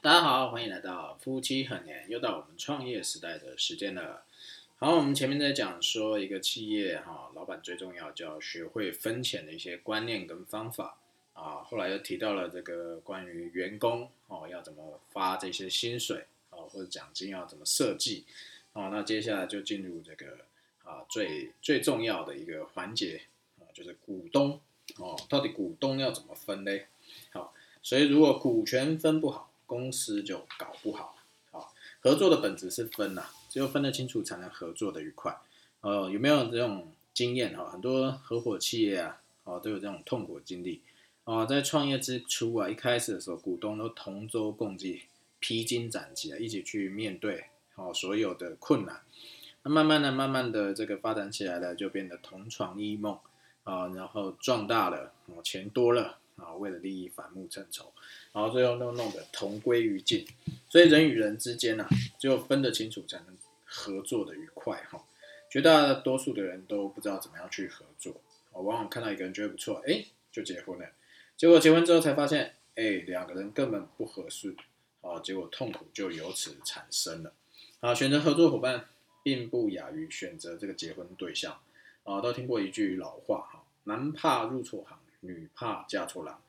大家好，欢迎来到夫妻很年，又到我们创业时代的时间了。好，我们前面在讲说一个企业哈，老板最重要就要学会分钱的一些观念跟方法啊。后来又提到了这个关于员工哦要怎么发这些薪水啊，或者奖金要怎么设计哦。那接下来就进入这个啊最最重要的一个环节啊，就是股东哦，到底股东要怎么分嘞？好，所以如果股权分不好，公司就搞不好。好，合作的本质是分呐。只有分得清楚，才能合作的愉快。呃，有没有这种经验哈？很多合伙企业啊，哦，都有这种痛苦经历。哦，在创业之初啊，一开始的时候，股东都同舟共济、披荆斩棘啊，一起去面对哦所有的困难。那慢慢的、慢慢的，这个发展起来了，就变得同床异梦啊，然后壮大了，哦，钱多了，为了利益反目成仇，然后最后弄弄得同归于尽。所以人与人之间啊，只有分得清楚，才能。合作的愉快哈，绝大多数的人都不知道怎么样去合作。我往往看到一个人觉得不错，哎，就结婚了。结果结婚之后才发现，哎，两个人根本不合适，啊，结果痛苦就由此产生了。啊，选择合作伙伴并不亚于选择这个结婚对象。啊，都听过一句老话哈，男怕入错行，女怕嫁错郎。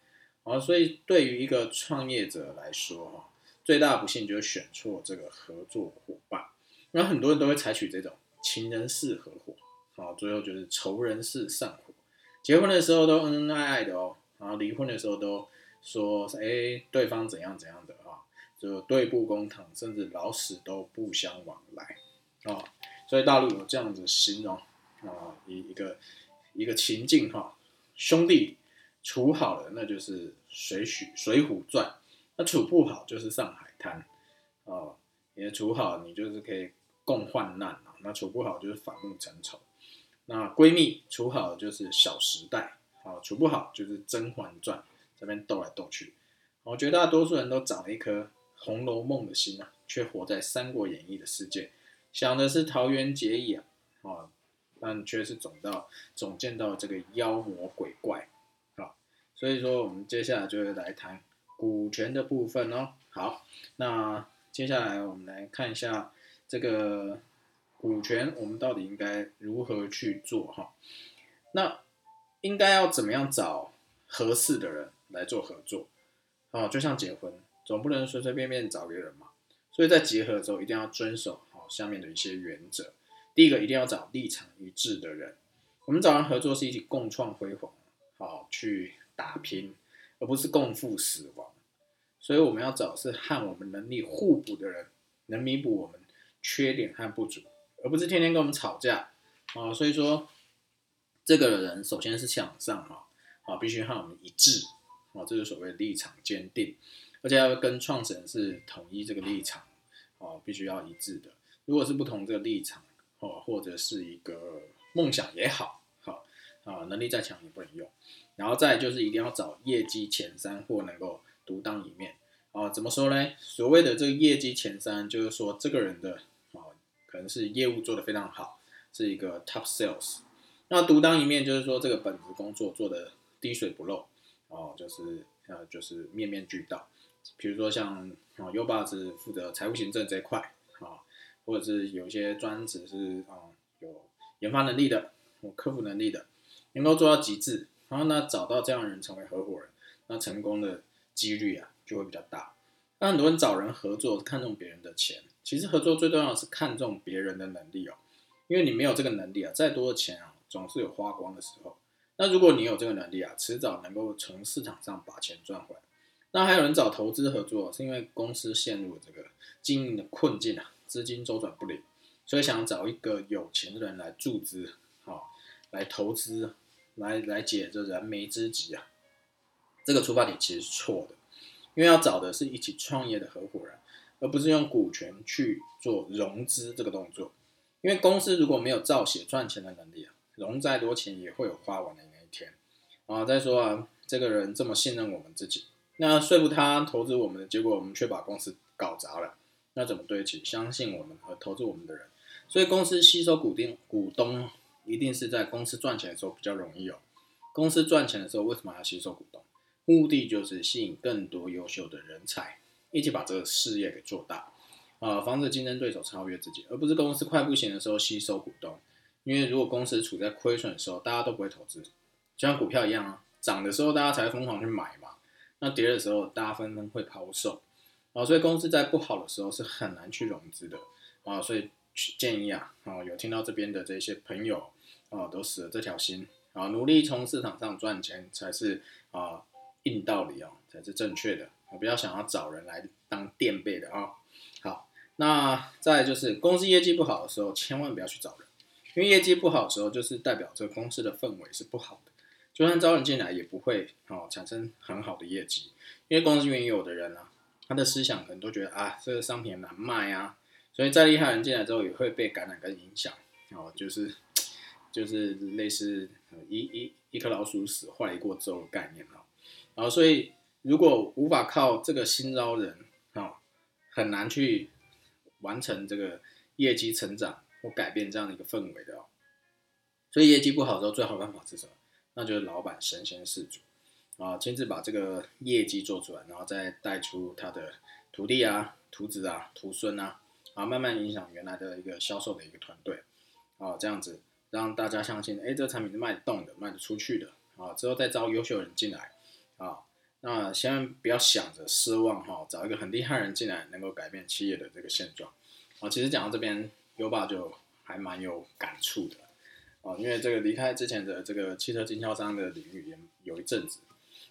啊，所以对于一个创业者来说哈，最大的不幸就是选错这个合作伙伴。那很多人都会采取这种情人式合伙，好，最后就是仇人式散伙。结婚的时候都恩恩爱爱的哦，然后离婚的时候都说，哎，对方怎样怎样的啊，就对簿公堂，甚至老死都不相往来啊。所以大陆有这样子形容啊，一一个一个情境哈，兄弟处好了，那就是水许水浒传；那处不好就是上海滩哦，也处好，你就是可以。共患难啊，那处不好就是反目成仇。那闺蜜处好就是小时代啊，处不好就是甄嬛传这边斗来斗去。我绝大多数人都长了一颗《红楼梦》的心啊，却活在《三国演义》的世界，想的是桃园结义啊，哦，但却是总到总见到这个妖魔鬼怪。所以说，我们接下来就会来谈股权的部分哦。好，那接下来我们来看一下。这个股权，我们到底应该如何去做哈？那应该要怎么样找合适的人来做合作？哦，就像结婚，总不能随随便便找个人嘛。所以在结合的时候，一定要遵守好下面的一些原则。第一个，一定要找立场一致的人。我们找人合作是一起共创辉煌，好去打拼，而不是共赴死亡。所以我们要找是和我们能力互补的人，能弥补我们。缺点和不足，而不是天天跟我们吵架啊！所以说，这个人首先是向上哈，啊，必须和我们一致啊，这是所谓立场坚定，而且要跟创始人是统一这个立场哦，必须要一致的。如果是不同这个立场哦，或者是一个梦想也好，好啊，能力再强也不能用。然后再就是一定要找业绩前三或能够独当一面啊！怎么说呢？所谓的这个业绩前三，就是说这个人的啊。可能是业务做得非常好，是一个 top sales。那独当一面就是说这个本职工作做得滴水不漏哦，就是呃就是面面俱到。比如说像哦优爸是负责财务行政这一块啊，或者是有一些专职是啊有研发能力的，有客服能力的，能够做到极致。然后呢找到这样的人成为合伙人，那成功的几率啊就会比较大。那很多人找人合作看重别人的钱。其实合作最重要的是看重别人的能力哦，因为你没有这个能力啊，再多的钱啊，总是有花光的时候。那如果你有这个能力啊，迟早能够从市场上把钱赚回来。那还有人找投资合作，是因为公司陷入了这个经营的困境啊，资金周转不灵，所以想找一个有钱的人来注资，好，来投资，来来解这燃眉之急啊。这个出发点其实是错的，因为要找的是一起创业的合伙人。而不是用股权去做融资这个动作，因为公司如果没有造血赚钱的能力啊，融再多钱也会有花完的那一天啊。再说啊，这个人这么信任我们自己，那说服他投资我们的结果，我们却把公司搞砸了，那怎么对得起相信我们和投资我们的人？所以公司吸收股定股东，一定是在公司赚钱的时候比较容易哦。公司赚钱的时候，为什么要吸收股东？目的就是吸引更多优秀的人才。一起把这个事业给做大，啊，防止竞争对手超越自己，而不是公司快不行的时候吸收股东。因为如果公司处在亏损的时候，大家都不会投资，就像股票一样啊，涨的时候大家才疯狂去买嘛，那跌的时候大家纷纷会抛售，啊，所以公司在不好的时候是很难去融资的，啊，所以建议啊，啊，有听到这边的这些朋友，啊，都死了这条心，啊，努力从市场上赚钱才是啊硬道理哦，才是正确的，我不要想要找人来当垫背的啊。好，那再就是公司业绩不好的时候，千万不要去找人。因为业绩不好的时候，就是代表这个公司的氛围是不好的，就算招人进来，也不会哦产生很好的业绩。因为公司原有的人啊，他的思想可能都觉得啊，这个商品难卖啊，所以再厉害人进来之后，也会被感染跟影响哦，就是就是类似一一一颗老鼠屎坏一锅粥的概念哦。然后所以如果无法靠这个新招人啊，很难去完成这个业绩成长。或改变这样的一个氛围的哦，所以业绩不好之后，最好的办法是什么？那就是老板身先士卒啊，亲自把这个业绩做出来，然后再带出他的徒弟啊、徒子啊、徒孙啊，啊，慢慢影响原来的一个销售的一个团队啊，这样子让大家相信，哎，这个产品是卖得动的、卖得出去的啊，之后再招优秀人进来啊，那千万不要想着失望哈，找一个很厉害人进来能够改变企业的这个现状啊。其实讲到这边。优爸就还蛮有感触的哦，因为这个离开之前的这个汽车经销商的领域也有一阵子，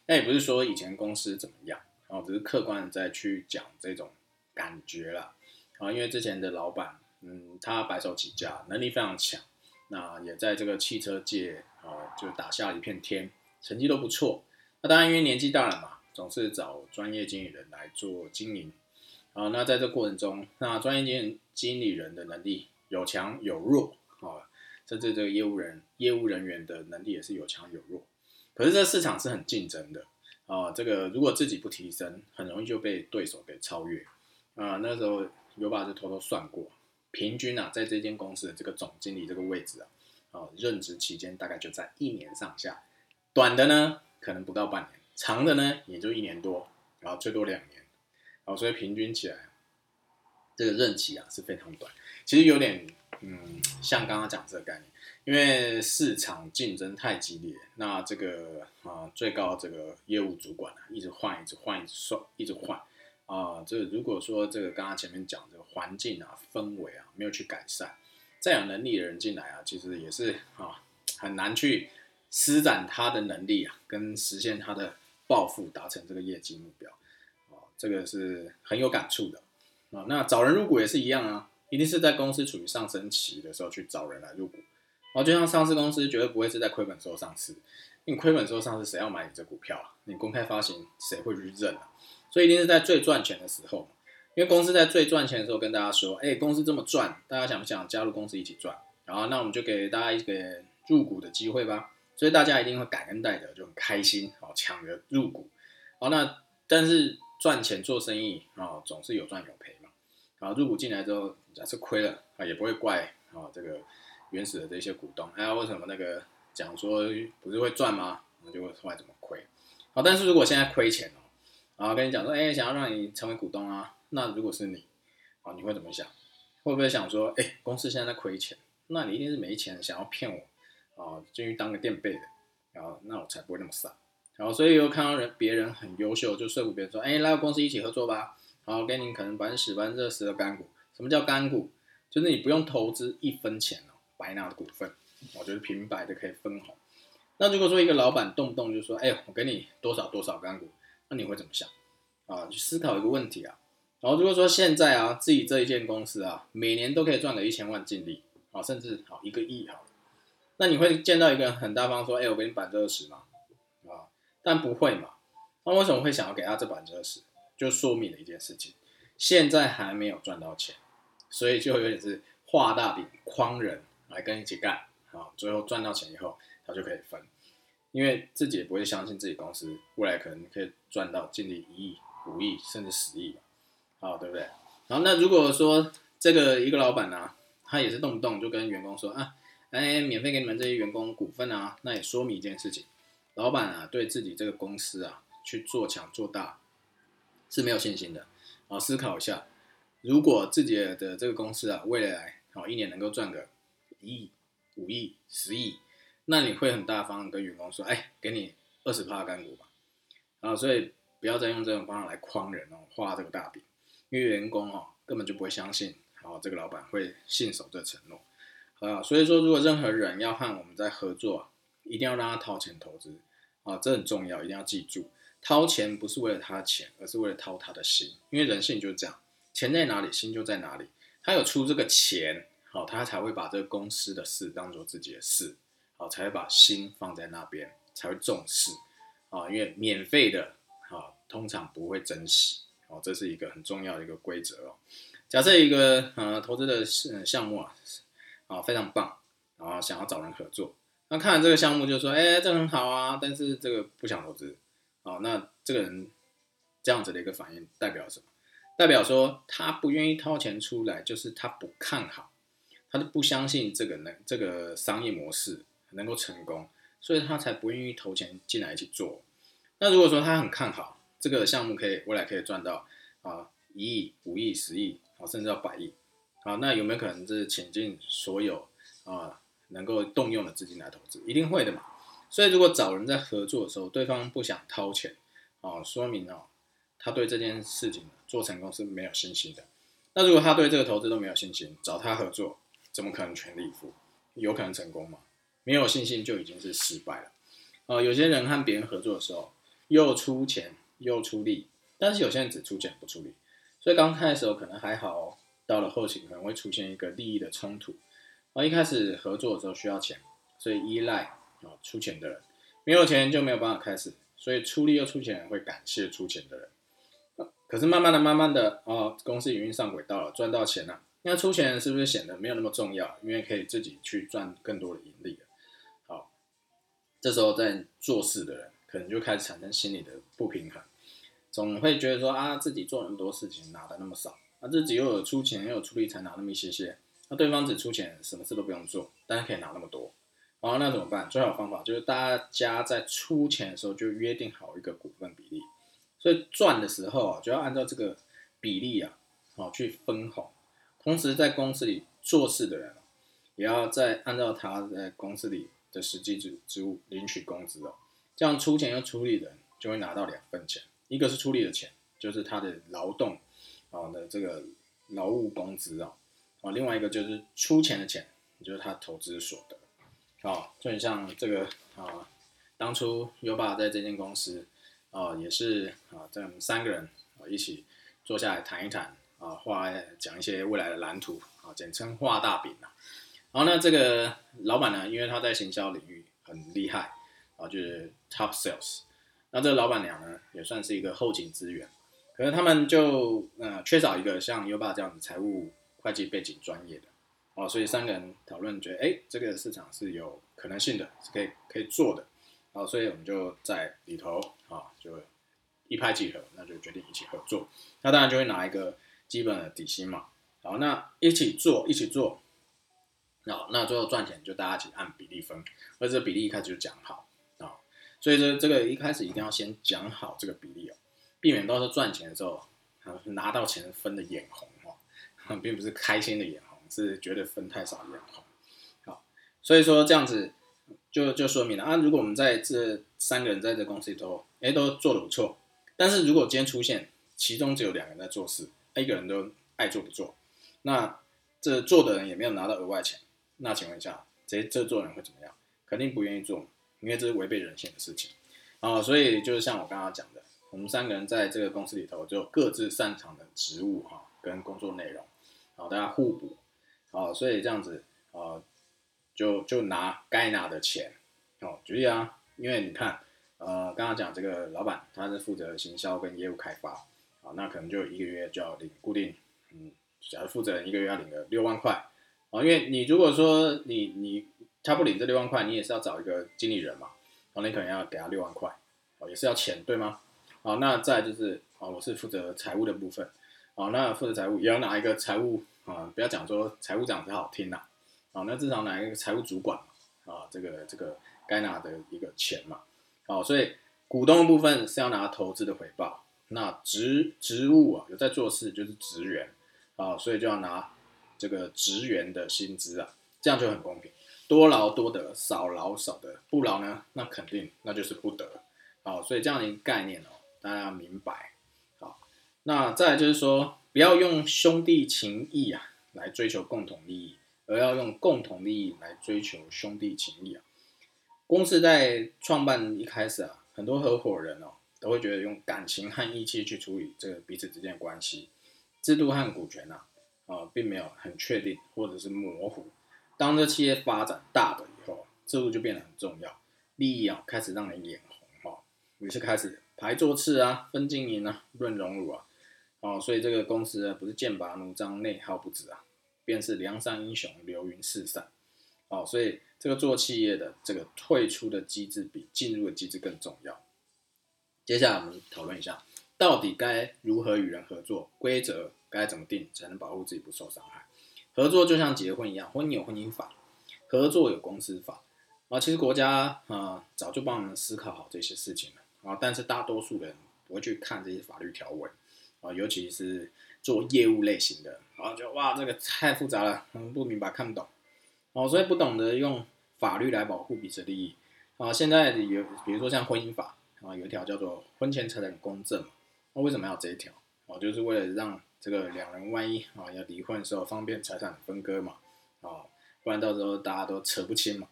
那也不是说以前公司怎么样哦，只是客观的在去讲这种感觉啦啊，因为之前的老板嗯，他白手起家，能力非常强，那也在这个汽车界啊就打下了一片天，成绩都不错。那当然因为年纪大了嘛，总是找专业经理人来做经营。啊，那在这过程中，那专业经经理人的能力有强有弱啊，甚至这个业务人业务人员的能力也是有强有弱。可是这市场是很竞争的啊，这个如果自己不提升，很容易就被对手给超越啊。那时候有把就偷偷算过，平均啊，在这间公司的这个总经理这个位置啊，啊，任职期间大概就在一年上下，短的呢可能不到半年，长的呢也就一年多，然后最多两年。哦，所以平均起来，这个任期啊是非常短。其实有点，嗯，像刚刚讲这个概念，因为市场竞争太激烈，那这个啊最高这个业务主管啊一直换，一直换，一直换，一直换啊。这如果说这个刚刚前面讲这个环境啊氛围啊没有去改善，再有能力的人进来啊，其实也是啊很难去施展他的能力啊，跟实现他的抱负，达成这个业绩目标。啊这个是很有感触的啊。那找人入股也是一样啊，一定是在公司处于上升期的时候去找人来入股。然后就像上市公司绝对不会是在亏本时候上市，因为亏本时候上市谁要买你这股票啊？你公开发行谁会去认啊？所以一定是在最赚钱的时候，因为公司在最赚钱的时候跟大家说，哎，公司这么赚，大家想不想加入公司一起赚？然后那我们就给大家一个入股的机会吧。所以大家一定会感恩戴德，就很开心，好抢着入股。好，那但是。赚钱做生意啊，总是有赚有赔嘛。啊，入股进来之后，假设亏了啊，也不会怪啊这个原始的这些股东。哎，为什么那个讲说不是会赚吗？那就会后来怎么亏？好，但是如果现在亏钱哦，然后跟你讲说，哎，想要让你成为股东啊，那如果是你，啊，你会怎么想？会不会想说，哎，公司现在在亏钱，那你一定是没钱，想要骗我啊，进去当个垫背的，然后那我才不会那么傻。然后，所以又看到人别人很优秀，就说服别人说：“哎，来我公司一起合作吧。”然后给你可能百分之十、百分之二十的干股。什么叫干股？就是你不用投资一分钱哦，白拿的股份，我觉得平白的可以分红。那如果说一个老板动不动就说：“哎，我给你多少多少干股”，那你会怎么想？啊，去思考一个问题啊。然后如果说现在啊，自己这一间公司啊，每年都可以赚个一千万净利，啊，甚至好一个亿好，那你会见到一个人很大方说：“哎，我给你百分之二十吗？”但不会嘛？那为什么会想要给他这百分之二十？就说明了一件事情：现在还没有赚到钱，所以就有点是画大饼诓人来跟一起干啊。最后赚到钱以后，他就可以分，因为自己也不会相信自己公司未来可能可以赚到净利一亿、五亿甚至十亿嘛，啊，对不对？然后那如果说这个一个老板呢，他也是动不动就跟员工说啊，哎，免费给你们这些员工股份啊，那也说明一件事情。老板啊，对自己这个公司啊去做强做大是没有信心的啊，思考一下，如果自己的这个公司啊，未来好一年能够赚个一亿、五亿、十亿，那你会很大方跟员工说，哎，给你二十趴干股吧，啊，所以不要再用这种方法来诓人哦，画这个大饼，因为员工哦根本就不会相信，好，这个老板会信守这承诺，啊，所以说如果任何人要和我们在合作，一定要让他掏钱投资，啊，这很重要，一定要记住。掏钱不是为了他的钱，而是为了掏他的心，因为人性就是这样，钱在哪里，心就在哪里。他有出这个钱，好，他才会把这个公司的事当做自己的事，好，才会把心放在那边，才会重视，啊，因为免费的，啊，通常不会珍惜，哦，这是一个很重要的一个规则哦。假设一个呃投资的项目啊，啊非常棒，然后想要找人合作，那看了这个项目就说，哎，这很好啊，但是这个不想投资。哦，那这个人这样子的一个反应代表什么？代表说他不愿意掏钱出来，就是他不看好，他就不相信这个能这个商业模式能够成功，所以他才不愿意投钱进来一起做。那如果说他很看好这个项目，可以未来可以赚到啊一亿、五亿、十亿，啊甚至到百亿，啊，那有没有可能是倾尽所有啊能够动用的资金来投资？一定会的嘛。所以，如果找人在合作的时候，对方不想掏钱，哦，说明哦，他对这件事情做成功是没有信心的。那如果他对这个投资都没有信心，找他合作，怎么可能全力以赴？有可能成功吗？没有信心就已经是失败了。哦，有些人和别人合作的时候，又出钱又出力，但是有些人只出钱不出力，所以刚开始的时候可能还好，到了后期可能会出现一个利益的冲突。而一开始合作的时候需要钱，所以依赖。啊，出钱的人没有钱就没有办法开始，所以出力又出钱会感谢出钱的人。可是慢慢的、慢慢的，哦，公司营运上轨道了，赚到钱了，那出钱是不是显得没有那么重要？因为可以自己去赚更多的盈利了。这时候在做事的人可能就开始产生心理的不平衡，总会觉得说啊，自己做那么多事情拿的那么少，啊，自己又有出钱又有出力才拿那么一些些，那对方只出钱，什么事都不用做，但是可以拿那么多。然后，那怎么办？最好方法就是大家在出钱的时候就约定好一个股份比例，所以赚的时候啊就要按照这个比例啊，好去分红。同时在公司里做事的人，也要在按照他在公司里的实际职职务领取工资哦。这样出钱又出力的人就会拿到两份钱，一个是出力的钱，就是他的劳动啊的这个劳务工资啊，啊，另外一个就是出钱的钱，就是他投资所得。好，就很像这个啊，当初优爸在这间公司啊，也是啊，在我们三个人啊一起坐下来谈一谈啊，画讲一些未来的蓝图啊，简称画大饼啊。然后呢，这个老板呢，因为他在行销领域很厉害啊，就是 top sales。那这个老板娘呢，也算是一个后勤资源，可是他们就呃缺少一个像优爸这样子财务会计背景专业的。哦，所以三个人讨论，觉得哎，这个市场是有可能性的，是可以可以做的。好，所以我们就在里头啊，就一拍即合，那就决定一起合作。那当然就会拿一个基本的底薪嘛。好，那一起做，一起做。好，那最后赚钱就大家一起按比例分，而这比例一开始就讲好啊。所以这这个一开始一定要先讲好这个比例哦，避免到时候赚钱的时候啊，拿到钱分的眼红哦，并不是开心的眼红。是觉得分太少眼红，好，所以说这样子就就说明了啊，如果我们在这三个人在这公司里头，哎，都做的不错，但是如果今天出现其中只有两个人在做事，一个人都爱做不做，那这做的人也没有拿到额外钱，那请问一下，这这做人会怎么样？肯定不愿意做，因为这是违背人性的事情啊，所以就是像我刚刚讲的，我们三个人在这个公司里头就各自擅长的职务哈，跟工作内容，好，大家互补。哦，所以这样子，呃，就就拿该拿的钱，哦，举例啊，因为你看，呃，刚刚讲这个老板他是负责行销跟业务开发，啊，那可能就一个月就要领固定，嗯，假如负责人一个月要领个六万块，啊，因为你如果说你你他不领这六万块，你也是要找一个经理人嘛，哦，你可能要给他六万块，哦，也是要钱对吗？好，那再就是，哦，我是负责财务的部分，哦，那负责财务也要拿一个财务。啊，不要讲说财务长才好听呐，啊，那至少拿一个财务主管啊，这个这个该拿的一个钱嘛，好，所以股东的部分是要拿投资的回报，那职职务啊有在做事就是职员。啊，所以就要拿这个职员的薪资啊，这样就很公平，多劳多得，少劳少得，不劳呢那肯定那就是不得，好，所以这样的一个概念哦，大家要明白。好，那再就是说，不要用兄弟情谊啊来追求共同利益，而要用共同利益来追求兄弟情谊啊。公司在创办一开始啊，很多合伙人哦都会觉得用感情和义气去处理这个彼此之间的关系，制度和股权呐，啊，并没有很确定或者是模糊。当这企业发展大了以后，制度就变得很重要，利益啊开始让人眼红哈，于是开始排座次啊，分经营啊，论荣辱啊，哦，所以这个公司啊不是剑拔弩张，内耗不止啊，便是梁山英雄流云四散，哦，所以。这个做企业的这个退出的机制比进入的机制更重要。接下来我们讨论一下，到底该如何与人合作，规则该怎么定才能保护自己不受伤害？合作就像结婚一样，婚姻有婚姻法，合作有公司法啊。其实国家啊早就帮我们思考好这些事情了啊，但是大多数人不会去看这些法律条文啊，尤其是做业务类型的啊，就哇这个太复杂了，嗯，不明白看不懂。哦，所以不懂得用法律来保护彼此利益啊。现在有，比如说像婚姻法啊，有一条叫做婚前财产公证。那为什么要这一条？哦，就是为了让这个两人万一啊要离婚的时候方便财产分割嘛。啊，不然到时候大家都扯不清嘛。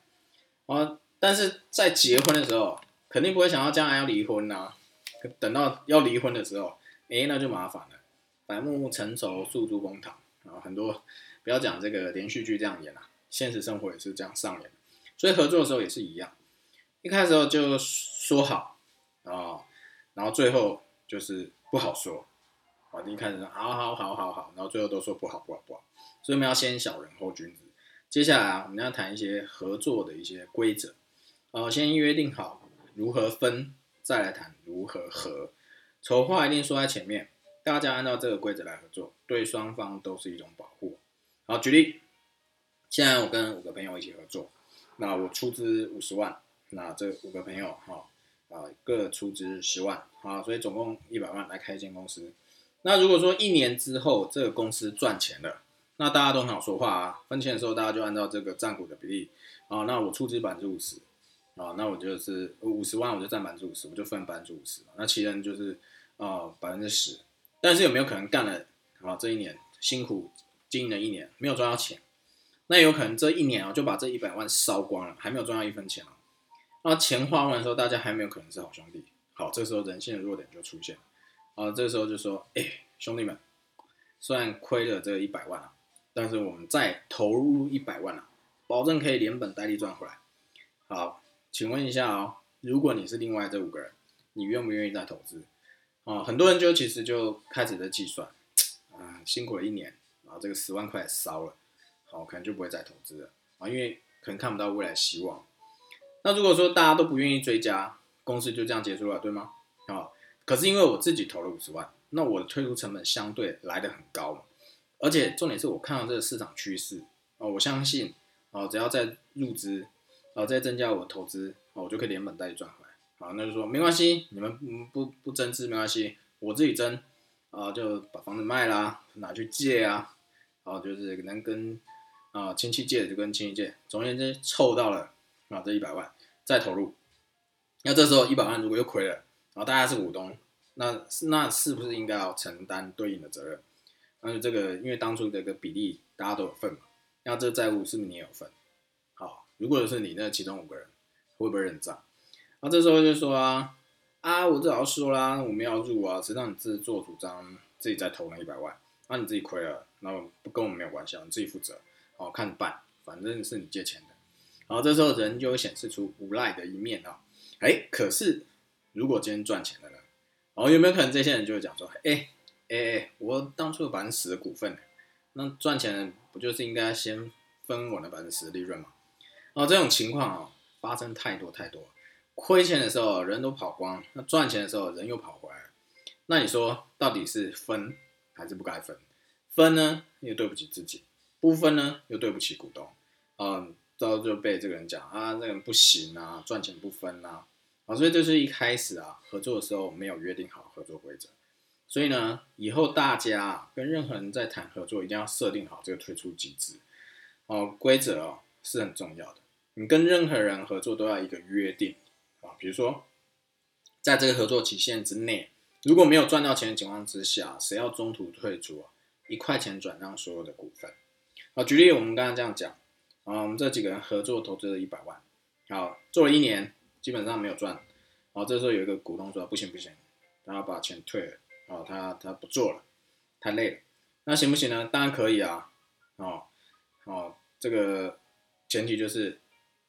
啊，但是在结婚的时候，肯定不会想到将来要离婚呐。等到要离婚的时候，哎，那就麻烦了。百目成仇，诉诸公堂啊。很多不要讲这个连续剧这样演啊。现实生活也是这样上演，所以合作的时候也是一样，一开始就说好啊，然后最后就是不好说，啊，一开始说好好好好好，然后最后都说不好不好不好，所以我们要先小人后君子。接下来啊我们要谈一些合作的一些规则，啊，先约定好如何分，再来谈如何合。丑话一定说在前面，大家按照这个规则来合作，对双方都是一种保护。好，举例。现在我跟五个朋友一起合作，那我出资五十万，那这五个朋友哈啊各出资十万，好，所以总共一百万来开一间公司。那如果说一年之后这个公司赚钱了，那大家都很好说话啊，分钱的时候大家就按照这个占股的比例啊，那我出资百分之五十啊，那我就是五十万我就占百分之五十，我就分百分之五十，那其他人就是啊百分之十。但是有没有可能干了啊这一年辛苦经营了一年没有赚到钱？那有可能这一年啊就把这一百万烧光了，还没有赚到一分钱啊。那钱花完的时候，大家还没有可能是好兄弟。好，这时候人性的弱点就出现了啊。这时候就说：“哎，兄弟们，虽然亏了这一百万啊，但是我们再投入一百万啊，保证可以连本带利赚回来。”好，请问一下哦，如果你是另外这五个人，你愿不愿意再投资啊？很多人就其实就开始在计算啊，辛苦了一年啊，这个十万块烧了。好，可能就不会再投资了啊，因为可能看不到未来希望。那如果说大家都不愿意追加，公司就这样结束了，对吗？可是因为我自己投了五十万，那我的退出成本相对来的很高嘛，而且重点是我看到这个市场趋势啊，我相信啊，只要再入资啊，再增加我投资啊，我就可以连本带利赚回来。好，那就说没关系，你们不不增资没关系，我自己增啊，就把房子卖啦，拿去借啊，然后就是能跟。啊，亲戚借就跟亲戚借，总而言之凑到了啊这一百万再投入，那这时候一百万如果又亏了，然后大家是股东，那那是不是应该要承担对应的责任？那就这个因为当初这个比例大家都有份嘛，那这个债务是不是你也有份？好，如果是你那其中五个人会不会认账？那这时候就说啊啊，我这早说啦，我们要入啊，谁让你自作主张自己再投那一百万，那你自己亏了，那不跟我们没有关系，你自己负责。哦，看办，反正是你借钱的，然后这时候人就会显示出无赖的一面啊。哎，可是如果今天赚钱了呢？然哦，有没有可能这些人就会讲说，哎哎哎，我当初有百分之十的股份，那赚钱不就是应该先分我的百分之十的利润吗？哦，这种情况啊，发生太多太多，亏钱的时候人都跑光，那赚钱的时候人又跑回来，那你说到底是分还是不该分？分呢，又对不起自己。不分呢，又对不起股东，嗯，之后就被这个人讲啊，这个人不行啊，赚钱不分啊，啊，所以就是一开始啊，合作的时候没有约定好合作规则，所以呢，以后大家跟任何人在谈合作，一定要设定好这个退出机制哦，规则哦是很重要的。你跟任何人合作都要一个约定啊，比如说在这个合作期限之内，如果没有赚到钱的情况之下，谁要中途退出啊？一块钱转让所有的股份啊。举例，我们刚刚这样讲啊，我们这几个人合作投资了一百万，好做了一年，基本上没有赚。好，这时候有一个股东说：“不行不行，他要把钱退了。”哦，他他不做了，太累了。那行不行呢？当然可以啊。哦哦，这个前提就是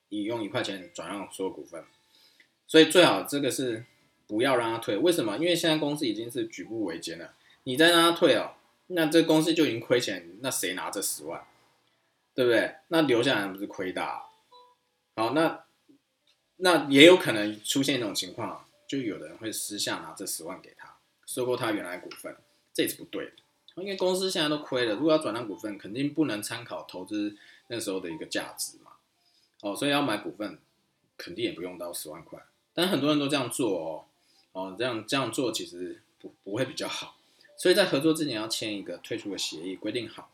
你用一块钱转让所有股份，所以最好这个是不要让他退。为什么？因为现在公司已经是举步维艰了，你再让他退哦，那这公司就已经亏钱，那谁拿这十万？对不对？那留下来不是亏大？好，那。那也有可能出现一种情况，就有的人会私下拿这十万给他，收购他原来股份，这也是不对的。因为公司现在都亏了，如果要转让股份，肯定不能参考投资那时候的一个价值嘛。哦，所以要买股份，肯定也不用到十万块。但很多人都这样做哦，哦，这样这样做其实不不会比较好。所以在合作之前要签一个退出的协议，规定好。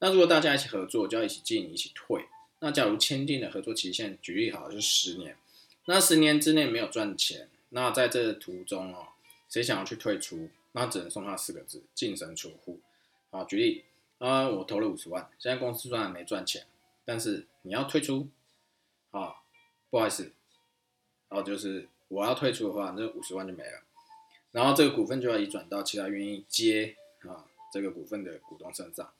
那如果大家一起合作，就要一起进一起退。那假如签订的合作期限，举例好就是十年。那十年之内没有赚钱，那在这途中哦，谁想要去退出，那只能送他四个字：净身出户。好，举例啊，我投了五十万，现在公司虽然没赚钱，但是你要退出，啊，不好意思，然后就是我要退出的话，那五十万就没了，然后这个股份就要移转到其他愿意接啊这个股份的股东身上，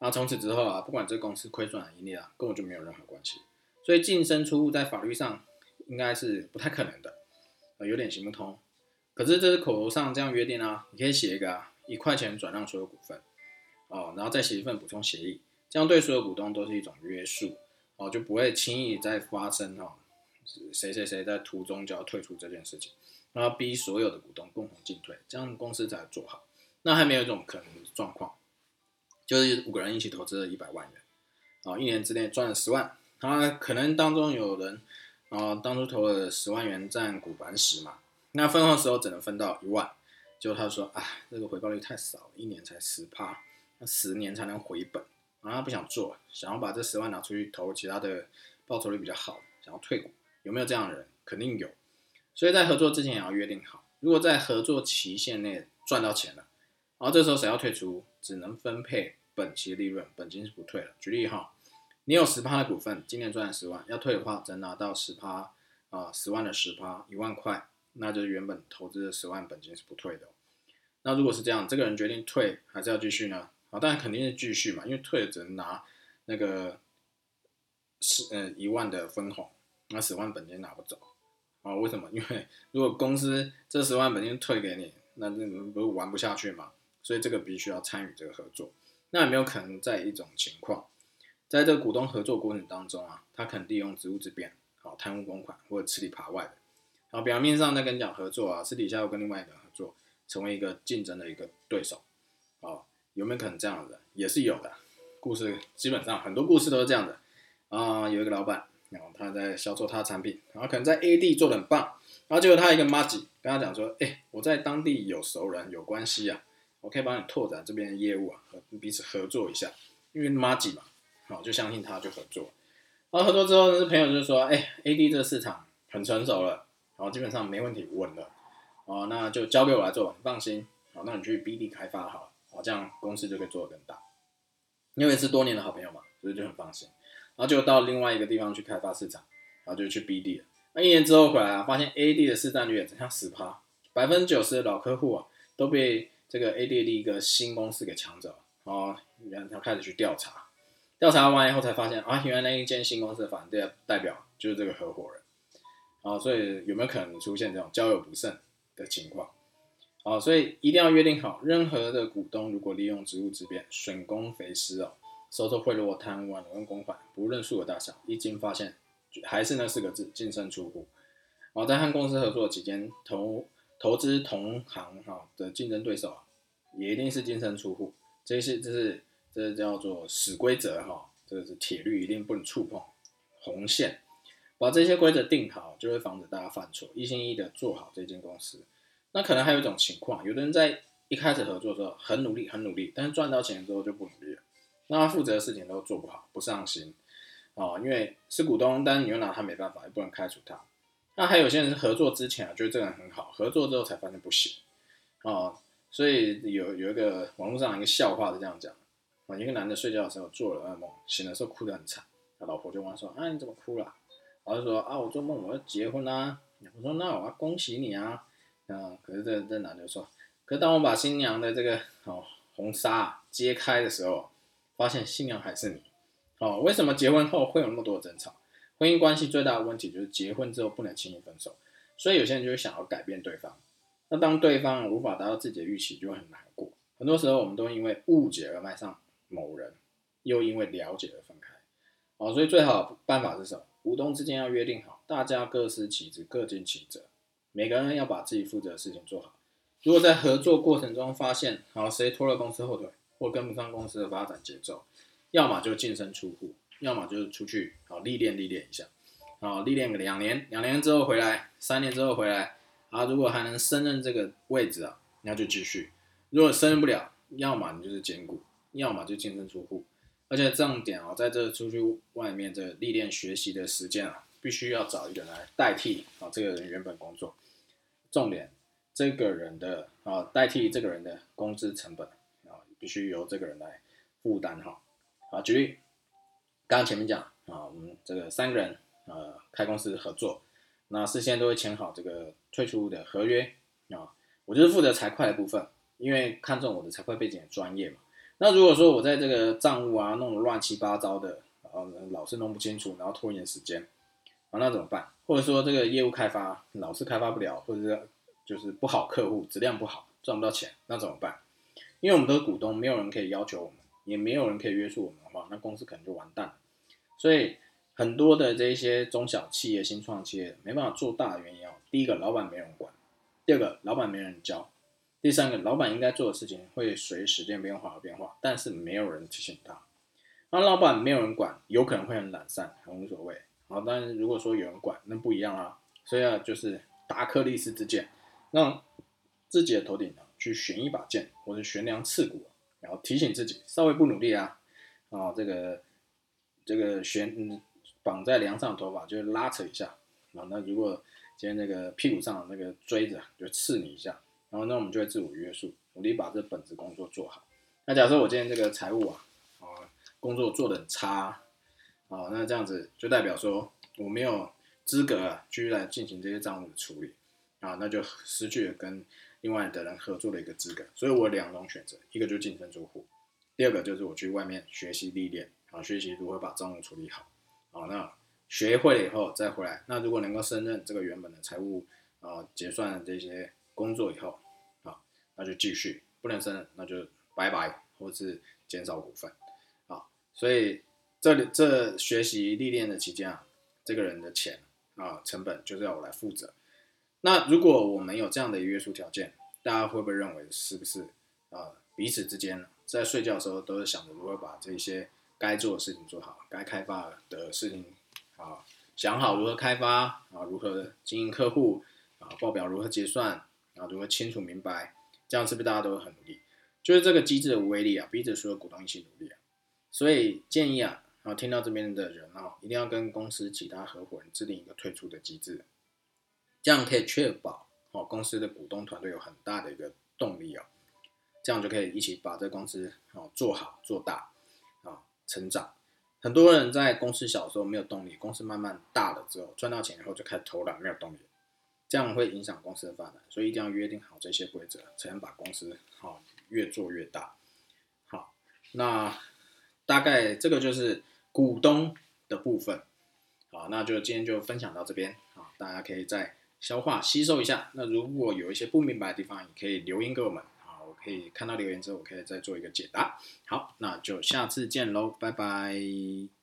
那从此之后啊，不管这个公司亏损还是盈利啊，跟我就没有任何关系。所以净身出户在法律上。应该是不太可能的，呃，有点行不通。可是这是口头上这样约定啊，你可以写一个啊，一块钱转让所有股份，哦，然后再写一份补充协议，这样对所有股东都是一种约束，哦，就不会轻易再发生哦，谁谁谁在途中就要退出这件事情，然后逼所有的股东共同进退，这样公司才做好。那还没有一种可能状况，就是五个人一起投资了一百万元，啊，一年之内赚了十万，他可能当中有人。啊，当初投了十万元占股板十嘛，那分红的时候只能分到一万，结果他说，啊，这个回报率太少，一年才十趴，那十年才能回本，啊，他不想做，想要把这十万拿出去投其他的报酬率比较好，想要退股，有没有这样的人？肯定有，所以在合作之前也要约定好，如果在合作期限内赚到钱了，然后这时候谁要退出，只能分配本期利润，本金是不退了。举例哈。你有十趴的股份，今年赚了十万，要退的话，只能拿到十趴啊，十万的十趴，一万块，那就是原本投资的十万本金是不退的。那如果是这样，这个人决定退还是要继续呢？啊，当然肯定是继续嘛，因为退了只能拿那个十呃一万的分红，那十万本金拿不走啊？为什么？因为如果公司这十万本金退给你，那那不是玩不下去嘛？所以这个必须要参与这个合作。那有没有可能在一种情况？在这个股东合作过程当中啊，他可能利用职务之便，好贪污公款或者吃里扒外的，然后表面上在跟你讲合作啊，私底下又跟另外一个人合作，成为一个竞争的一个对手，啊，有没有可能这样的？也是有的，故事基本上很多故事都是这样的啊。有一个老板，然后他在销售他的产品，然后可能在 A 地做的很棒，然后结果他一个 m a g i 跟他讲说，哎，我在当地有熟人有关系啊，我可以帮你拓展这边的业务啊，和彼此合作一下，因为 m a g i 嘛嘛。好，就相信他，就合作。然后合作之后，那朋友就说：“哎，A D 这个市场很成熟了，然后基本上没问题，稳了。哦，那就交给我来做，你放心。好，那你去 B D 开发好了，好，这样公司就可以做得更大。因为是多年的好朋友嘛，所以就很放心。然后就到另外一个地方去开发市场，然后就去 B D 了。那一年之后回来啊，发现 A D 的市占率只剩十趴，百分之九十的老客户啊都被这个 A D 的一个新公司给抢走了。哦，然后他开始去调查。调查完以后才发现啊，原来那一间新公司的反对代表就是这个合伙人，啊，所以有没有可能出现这种交友不慎的情况？啊，所以一定要约定好，任何的股东如果利用职务之便损公肥私哦，收受贿赂、贪污啊、挪用公款，不论数额大小，一经发现，还是那四个字：净身出户。啊，在和公司合作期间，投投资同行哈的竞争对手啊，也一定是净身出户。这是这是。这叫做死规则哈，这个是铁律，一定不能触碰红线。把这些规则定好，就会防止大家犯错，一心一意的做好这间公司。那可能还有一种情况，有的人在一开始合作的时候很努力很努力，但是赚到钱之后就不努力了，那他负责的事情都做不好，不上心哦，因为是股东，但是你又拿他没办法，也不能开除他。那还有些人是合作之前啊，觉得这个人很好，合作之后才发现不行哦，所以有有一个网络上一个笑话是这样讲一个男的睡觉的时候做了噩梦，醒的时候哭得很惨，他老婆就问说：“啊，你怎么哭了？”然后就说：“啊，我做梦我要结婚啦。”我说：“那我要恭喜你啊。”啊，可是这这男的说：“可是当我把新娘的这个哦红纱揭开的时候，发现新娘还是你。哦，为什么结婚后会有那么多争吵？”婚姻关系最大的问题就是结婚之后不能轻易分手，所以有些人就会想要改变对方。那当对方无法达到自己的预期，就会很难过。很多时候，我们都因为误解而爱上某人，又因为了解而分开。哦，所以最好的办法是什么？股东之间要约定好，大家各司其职，各尽其责，每个人要把自己负责的事情做好。如果在合作过程中发现，好谁拖了公司后腿，或跟不上公司的发展节奏，要么就净身出户。要么就是出去好历练历练一下，好，历练个两年，两年之后回来，三年之后回来，啊，如果还能胜任这个位置啊，那就继续；如果胜任不了，要么你就是兼顾，要么就净身出户。而且重点啊，在这出去外面这历练学习的时间啊，必须要找一个人来代替啊这个人原本工作。重点，这个人的啊代替这个人的工资成本啊，必须由这个人来负担哈。啊，举例。刚刚前面讲啊，我们这个三个人呃开公司合作，那事先都会签好这个退出的合约啊。我就是负责财会的部分，因为看中我的财会背景专业嘛。那如果说我在这个账务啊弄得乱七八糟的，呃老是弄不清楚，然后拖延时间啊，那怎么办？或者说这个业务开发老是开发不了，或者是就是不好客户，质量不好，赚不到钱，那怎么办？因为我们都是股东，没有人可以要求我们，也没有人可以约束我们的话，那公司可能就完蛋。所以很多的这一些中小企业、新创企业没办法做大的原因啊，第一个老板没人管，第二个老板没人教，第三个老板应该做的事情会随时间变化而变化，但是没有人提醒他。那老板没有人管，有可能会很懒散，很无所谓。好，但是如果说有人管，那不一样啊。所以啊，就是达克利斯之剑，让自己的头顶去悬一把剑，或者悬梁刺股，然后提醒自己稍微不努力啊，啊这个。这个悬绑在梁上的头发就拉扯一下啊，那如果今天那个屁股上那个锥子就刺你一下，然后那我们就会自我约束，努力把这本职工作做好。那假设我今天这个财务啊啊工作做的很差啊，那这样子就代表说我没有资格继续来进行这些账务的处理啊，那就失去了跟另外的人合作的一个资格。所以我有两种选择，一个就净身出户，第二个就是我去外面学习历练。啊，学习如何把账务处理好，啊，那学会了以后再回来。那如果能够胜任这个原本的财务啊结算这些工作以后，啊，那就继续；不能胜任，那就拜拜，或是减少股份。啊，所以这里这学习历练的期间啊，这个人的钱啊成本就是要我来负责。那如果我们有这样的约束条件，大家会不会认为是不是啊彼此之间在睡觉的时候都是想着如何把这些。该做的事情做好，该开发的事情啊，想好如何开发啊，如何经营客户啊，报表如何结算啊，如何清楚明白，这样是不是大家都会很努力？就是这个机制的威力啊，逼着所有股东一起努力啊。所以建议啊，啊，听到这边的人啊，一定要跟公司其他合伙人制定一个退出的机制，这样可以确保哦公司的股东团队有很大的一个动力啊，这样就可以一起把这公司哦做好做大啊。成长，很多人在公司小时候没有动力，公司慢慢大了之后，赚到钱以后就开始偷懒，没有动力，这样会影响公司的发展，所以一定要约定好这些规则，才能把公司好越做越大。好，那大概这个就是股东的部分，好，那就今天就分享到这边，好，大家可以再消化吸收一下。那如果有一些不明白的地方，也可以留言给我们啊，我。可以看到留言之后，我可以再做一个解答。好，那就下次见喽，拜拜。